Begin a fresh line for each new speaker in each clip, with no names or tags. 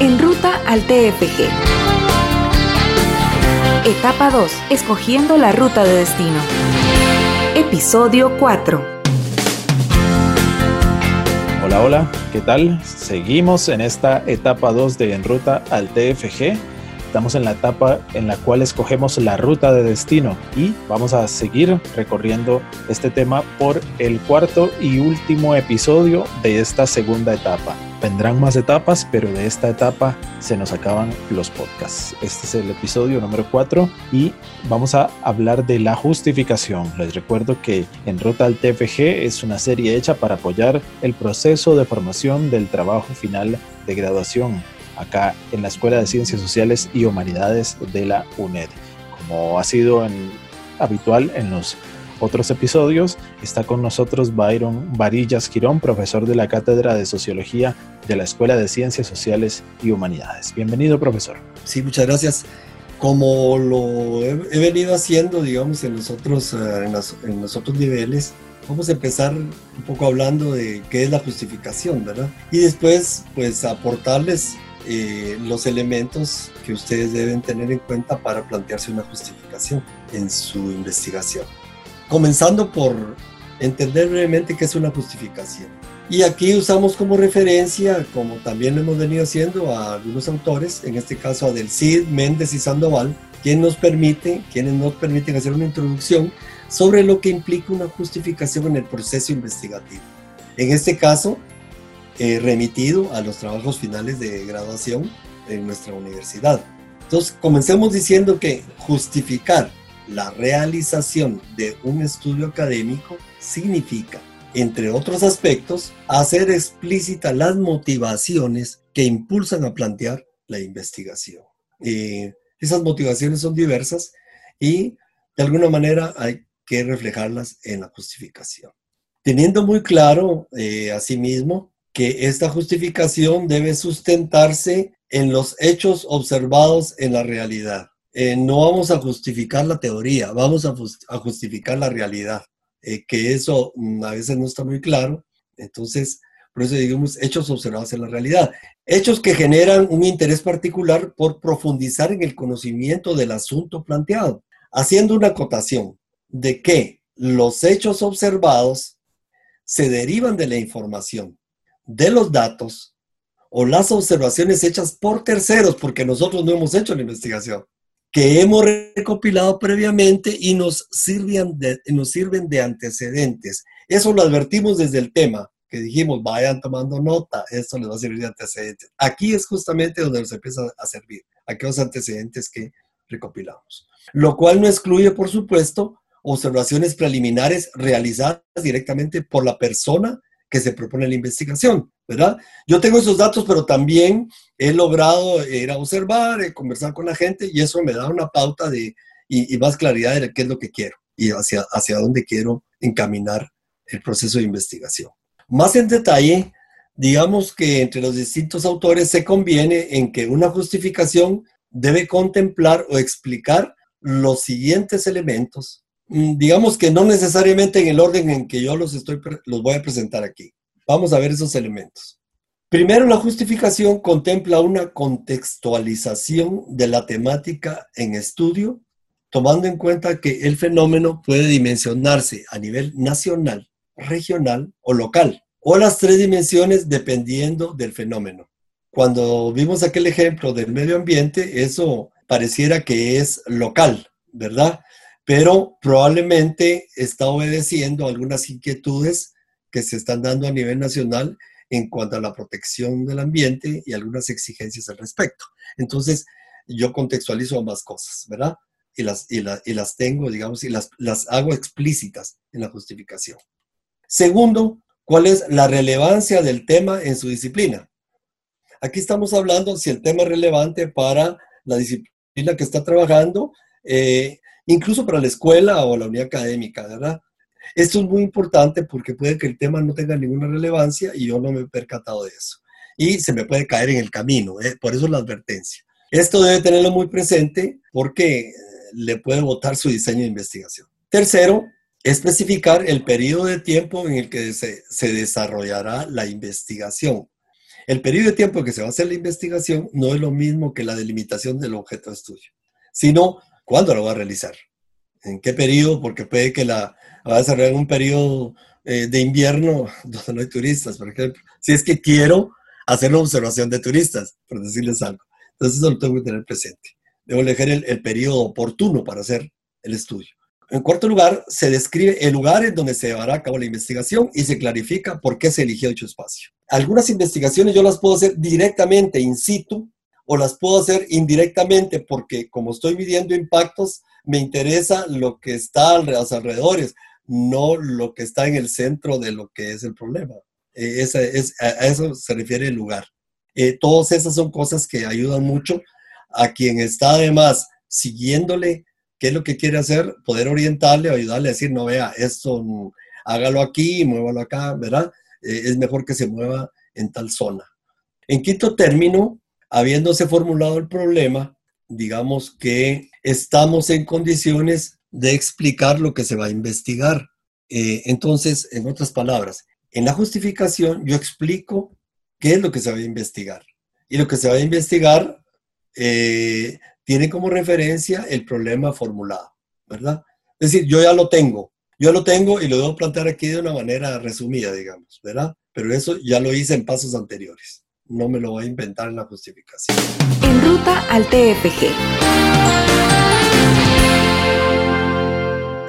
En ruta al TFG. Etapa 2. Escogiendo la ruta de destino. Episodio 4.
Hola, hola, ¿qué tal? Seguimos en esta etapa 2 de En ruta al TFG. Estamos en la etapa en la cual escogemos la ruta de destino y vamos a seguir recorriendo este tema por el cuarto y último episodio de esta segunda etapa. Vendrán más etapas, pero de esta etapa se nos acaban los podcasts. Este es el episodio número 4 y vamos a hablar de la justificación. Les recuerdo que En Ruta al TFG es una serie hecha para apoyar el proceso de formación del trabajo final de graduación acá en la Escuela de Ciencias Sociales y Humanidades de la UNED. Como ha sido habitual en los otros episodios, está con nosotros Byron Varillas Quirón, profesor de la Cátedra de Sociología de la Escuela de Ciencias Sociales y Humanidades. Bienvenido, profesor.
Sí, muchas gracias. Como lo he, venido haciendo, digamos, en los, otros, eh, en, en los otros niveles, vamos a empezar un poco hablando de qué es la justificación, ¿verdad? Y después, pues, aportarles eh, los elementos que ustedes deben tener en cuenta para plantearse una justificación en su investigación. Comenzando por entender brevemente qué es una justificación. Y aquí usamos como referencia, como también lo hemos venido haciendo, a algunos autores, en este caso a Del Cid, Méndez y Sandoval, quien nos permite, quienes nos permiten hacer una introducción sobre lo que implica una justificación en el proceso investigativo. En este caso, eh, remitido a los trabajos finales de graduación en nuestra universidad. Entonces, comencemos diciendo que justificar la realización de un estudio académico significa, entre otros aspectos, hacer explícitas las motivaciones que impulsan a plantear la investigación. Eh, esas motivaciones son diversas y de alguna manera hay que reflejarlas en la justificación. Teniendo muy claro, eh, asimismo, que esta justificación debe sustentarse en los hechos observados en la realidad. Eh, no vamos a justificar la teoría, vamos a, justificar la realidad, eh, que eso mm, a veces no está muy claro. Entonces, por eso digamos hechos observados en la realidad. Hechos que generan un interés particular por profundizar en el conocimiento del asunto planteado, haciendo una acotación de que los hechos observados se derivan de la información de los datos o las observaciones hechas por terceros, porque nosotros no hemos hecho la investigación, que hemos recopilado previamente y nos sirven de, nos sirven de antecedentes. Eso lo advertimos desde el tema, que dijimos, vayan tomando nota, esto les va a servir de antecedentes. Aquí es justamente donde nos empieza a servir, aquellos antecedentes que recopilamos. Lo cual no excluye, por supuesto, observaciones preliminares realizadas directamente por la persona que se propone la investigación, ¿verdad? Yo tengo esos datos, pero también he logrado ir a observar, eh, conversar con la gente y eso me da una pauta de, y, más claridad de qué es lo que quiero y hacia, hacia dónde quiero encaminar el proceso de investigación. Más en detalle, digamos que entre los distintos autores se conviene en que una justificación debe contemplar o explicar los siguientes elementos digamos que no necesariamente en el orden en que yo los, estoy, los voy a presentar aquí. Vamos a ver esos elementos. Primero, la justificación contempla una contextualización de la temática en estudio, tomando en cuenta que el fenómeno puede dimensionarse a nivel nacional, regional o local, o las tres dimensiones dependiendo del fenómeno. Cuando vimos aquel ejemplo del medio ambiente, eso pareciera que es local, ¿verdad? Pero probablemente está obedeciendo algunas inquietudes que se están dando a nivel nacional en cuanto a la protección del ambiente y algunas exigencias al respecto. Entonces, yo contextualizo ambas cosas, ¿verdad? Y las, y, las tengo, digamos, y las, las hago explícitas en la justificación. Segundo, ¿cuál es la relevancia del tema en su disciplina? Aquí estamos hablando si el tema es relevante para la disciplina que está trabajando, eh, incluso para la escuela o la unidad académica, ¿verdad? Esto es muy importante porque puede que el tema no tenga ninguna relevancia y yo no me he percatado de eso. Y se me puede caer en el camino, ¿eh? por eso la advertencia. Esto debe tenerlo muy presente porque eh, le puede votar su diseño de investigación. Tercero, especificar el periodo de tiempo en el que se, desarrollará la investigación. el periodo de tiempo que se va a hacer la investigación no es lo mismo que la delimitación del objeto de estudio, sino cuándo lo va a realizar, en qué periodo, porque puede que la va a desarrollar en un periodo eh, de invierno donde no hay turistas, por ejemplo. Si es que quiero hacer una observación de turistas, por decirles algo. Entonces eso lo tengo que tener presente. Debo elegir el, el periodo oportuno para hacer el estudio. En cuarto lugar, se describe el lugar en donde se llevará a cabo la investigación y se clarifica por qué se eligió dicho espacio. Algunas investigaciones yo las puedo hacer directamente in situ o las puedo hacer indirectamente porque como estoy midiendo impactos, me interesa lo que está a los alrededores, no lo que está en el centro de lo que es el problema. Eh, es, a eso se refiere el lugar. Eh, todas esas son cosas que ayudan mucho a quien está además siguiéndole qué es lo que quiere hacer, poder orientarle o ayudarle a decir, no vea, esto hágalo aquí, muévalo acá, ¿verdad? Eh, es mejor que se mueva en tal zona. En quinto término, habiéndose formulado el problema, digamos que estamos en condiciones de explicar lo que se va a investigar. Eh, entonces, en otras palabras, en la justificación yo explico qué es lo que se va a investigar. Y lo que se va a investigar eh, tiene como referencia el problema formulado, ¿verdad? Es decir, yo ya lo tengo, yo lo tengo y lo debo plantear aquí de una manera resumida, digamos, ¿verdad? Pero eso ya lo hice en pasos anteriores. No me lo voy a inventar en la justificación.
En ruta al TFG.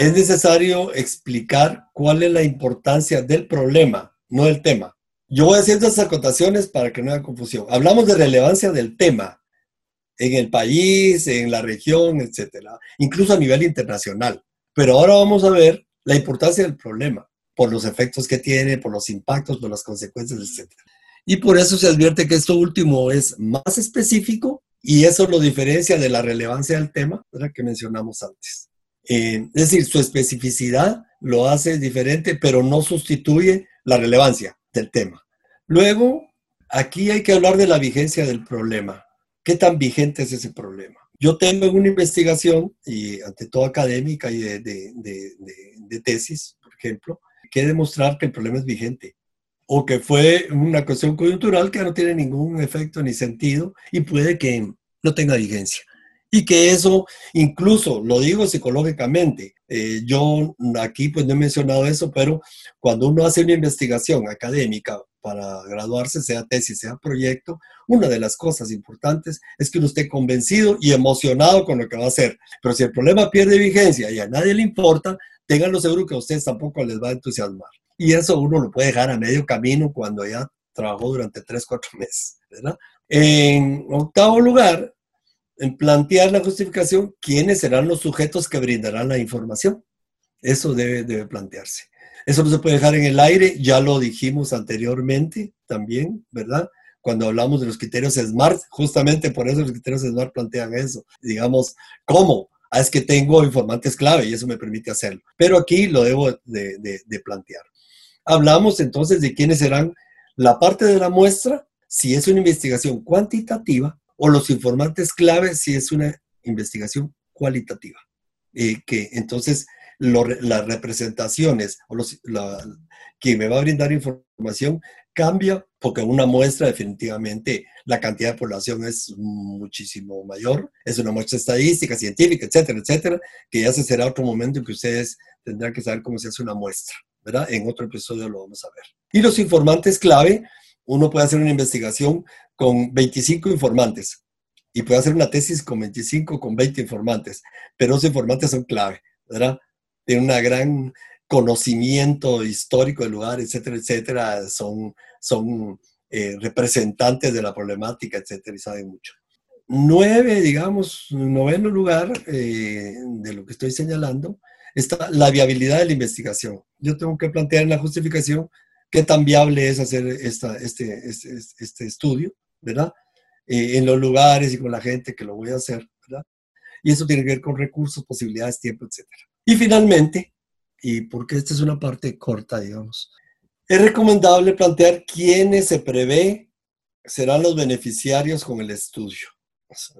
Es necesario explicar cuál es la importancia del problema, no del tema. Yo voy haciendo estas acotaciones para que no haya confusión. Hablamos de relevancia del tema, en el país, en la región, etcétera, incluso a nivel internacional. Pero ahora vamos a ver la importancia del problema, por los efectos que tiene, por los impactos, por las consecuencias, etcétera. Y por eso se advierte que esto último es más específico y eso lo diferencia de la relevancia del tema que mencionamos antes. Eh, es decir, su especificidad lo hace diferente, pero no sustituye la relevancia del tema. Luego, aquí hay que hablar de la vigencia del problema. ¿Qué tan vigente es ese problema? Yo tengo una investigación, y ante todo académica y de, tesis, por ejemplo, que demostrar que el problema es vigente o que fue una cuestión coyuntural que no tiene ningún efecto ni sentido y puede que no tenga vigencia. Y que eso, incluso lo digo psicológicamente, eh, yo aquí pues no he mencionado eso, pero cuando uno hace una investigación académica para graduarse, sea tesis, sea proyecto, una de las cosas importantes es que uno esté convencido y emocionado con lo que va a hacer. Pero si el problema pierde vigencia y a nadie le importa, ténganlo seguro que a ustedes tampoco les va a entusiasmar. Y eso uno lo puede dejar a medio camino cuando ya trabajó durante tres, cuatro meses. En octavo lugar, en plantear la justificación, quiénes serán los sujetos que brindarán la información. Eso debe, debe plantearse. Eso no se puede dejar en el aire, ya lo dijimos anteriormente también, ¿verdad? Cuando hablamos de los criterios SMART, justamente por eso los criterios SMART plantean eso. Digamos, ¿cómo? Ah, es que tengo informantes clave y eso me permite hacerlo. Pero aquí lo debo de, de plantear. Hablamos entonces de quiénes serán la parte de la muestra, si es una investigación cuantitativa, o los informantes clave si es una investigación cualitativa. Eh, que entonces las representaciones o los, la, quien me va a brindar información cambia porque una muestra definitivamente la cantidad de población es muchísimo mayor, es una muestra estadística, científica, etcétera, etcétera, que ya se será otro momento en que ustedes tendrán que saber cómo se hace una muestra, ¿verdad? En otro episodio lo vamos a ver. Y los informantes clave, uno puede hacer una investigación con 25 informantes y puede hacer una tesis con 25, con 20 informantes, pero esos informantes son clave, ¿verdad? Tienen un gran conocimiento histórico del lugar, etcétera, etcétera, son, son eh, representantes de la problemática, etcétera, y saben mucho. Nueve, digamos, noveno lugar eh, de lo que estoy señalando, está la viabilidad de la investigación. Yo tengo que plantear en la justificación qué tan viable es hacer esta, este, este, este estudio, ¿verdad? Eh, en los lugares y con la gente que lo voy a hacer, ¿verdad? Y eso tiene que ver con recursos, posibilidades, tiempo, etcétera. Y finalmente, y porque esta es una parte corta, digamos, es recomendable plantear quiénes se prevé serán los beneficiarios con el estudio.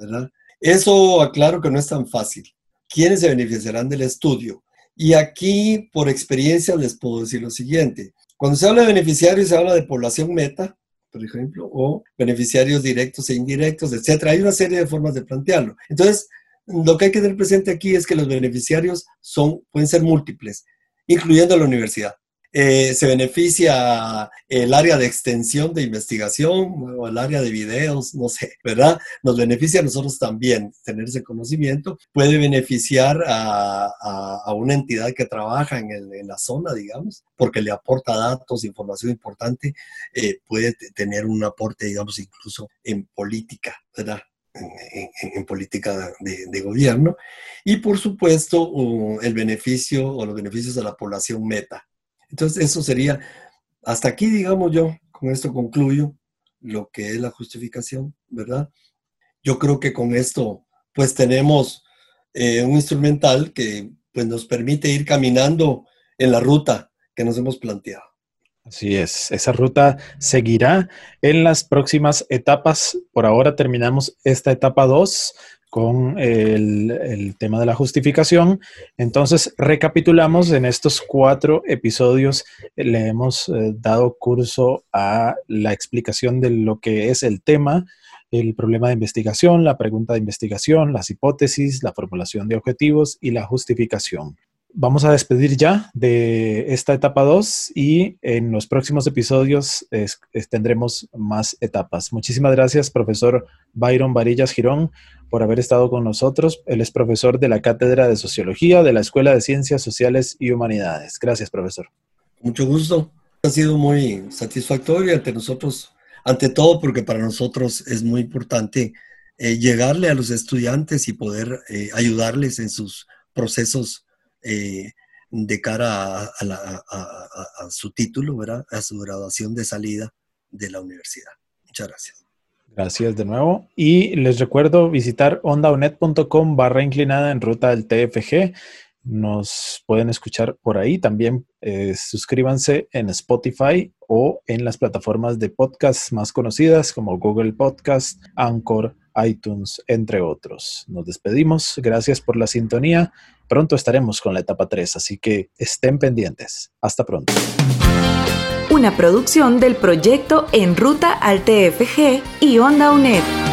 ¿verdad? Eso aclaro que no es tan fácil. ¿Quiénes se beneficiarán del estudio? Y aquí, por experiencia, les puedo decir lo siguiente. Cuando se habla de beneficiarios, se habla de población meta, por ejemplo, o beneficiarios directos e indirectos, etcétera. Hay una serie de formas de plantearlo. Entonces, lo que hay que tener presente aquí es que los beneficiarios son, pueden ser múltiples, incluyendo la universidad. Eh, se beneficia el área de extensión de investigación o el área de videos, no sé, ¿verdad? Nos beneficia a nosotros también tener ese conocimiento. Puede beneficiar a, una entidad que trabaja en, la zona, digamos, porque le aporta datos, información importante. Eh, puede tener un aporte, digamos, incluso en política, ¿verdad? En, política de, gobierno y por supuesto el beneficio o los beneficios a la población meta entonces, eso sería, hasta aquí, digamos yo, con esto concluyo lo que es la justificación, ¿verdad? Yo creo que con esto, pues tenemos eh, un instrumental que pues, nos permite ir caminando en la ruta que nos hemos planteado.
Así es, esa ruta seguirá en las próximas etapas. Por ahora terminamos esta etapa 2 con el, tema de la justificación. Entonces, recapitulamos, en estos cuatro episodios le hemos eh, dado curso a la explicación de lo que es el tema, el problema de investigación, la pregunta de investigación, las hipótesis, la formulación de objetivos y la justificación vamos a despedir ya de esta etapa 2 y en los próximos episodios tendremos más etapas. Muchísimas gracias, profesor Byron Varillas Girón, por haber estado con nosotros. Él es profesor de la Cátedra de Sociología de la Escuela de Ciencias Sociales y Humanidades. Gracias, profesor.
Mucho gusto. Ha sido muy satisfactorio ante nosotros, ante todo porque para nosotros es muy importante eh, llegarle a los estudiantes y poder eh, ayudarles en sus procesos eh, de cara a, su título, ¿verdad? a su graduación de salida de la universidad. Muchas gracias.
Gracias de nuevo. Y les recuerdo visitar ondaunet.com barra inclinada en ruta del TFG. Nos pueden escuchar por ahí. También eh, suscríbanse en Spotify o en las plataformas de podcast más conocidas como Google Podcast, Anchor, iTunes, entre otros. Nos despedimos. Gracias por la sintonía. Pronto estaremos con la etapa 3, así que estén pendientes. Hasta pronto.
Una producción del proyecto En Ruta al TFG y Onda UNED.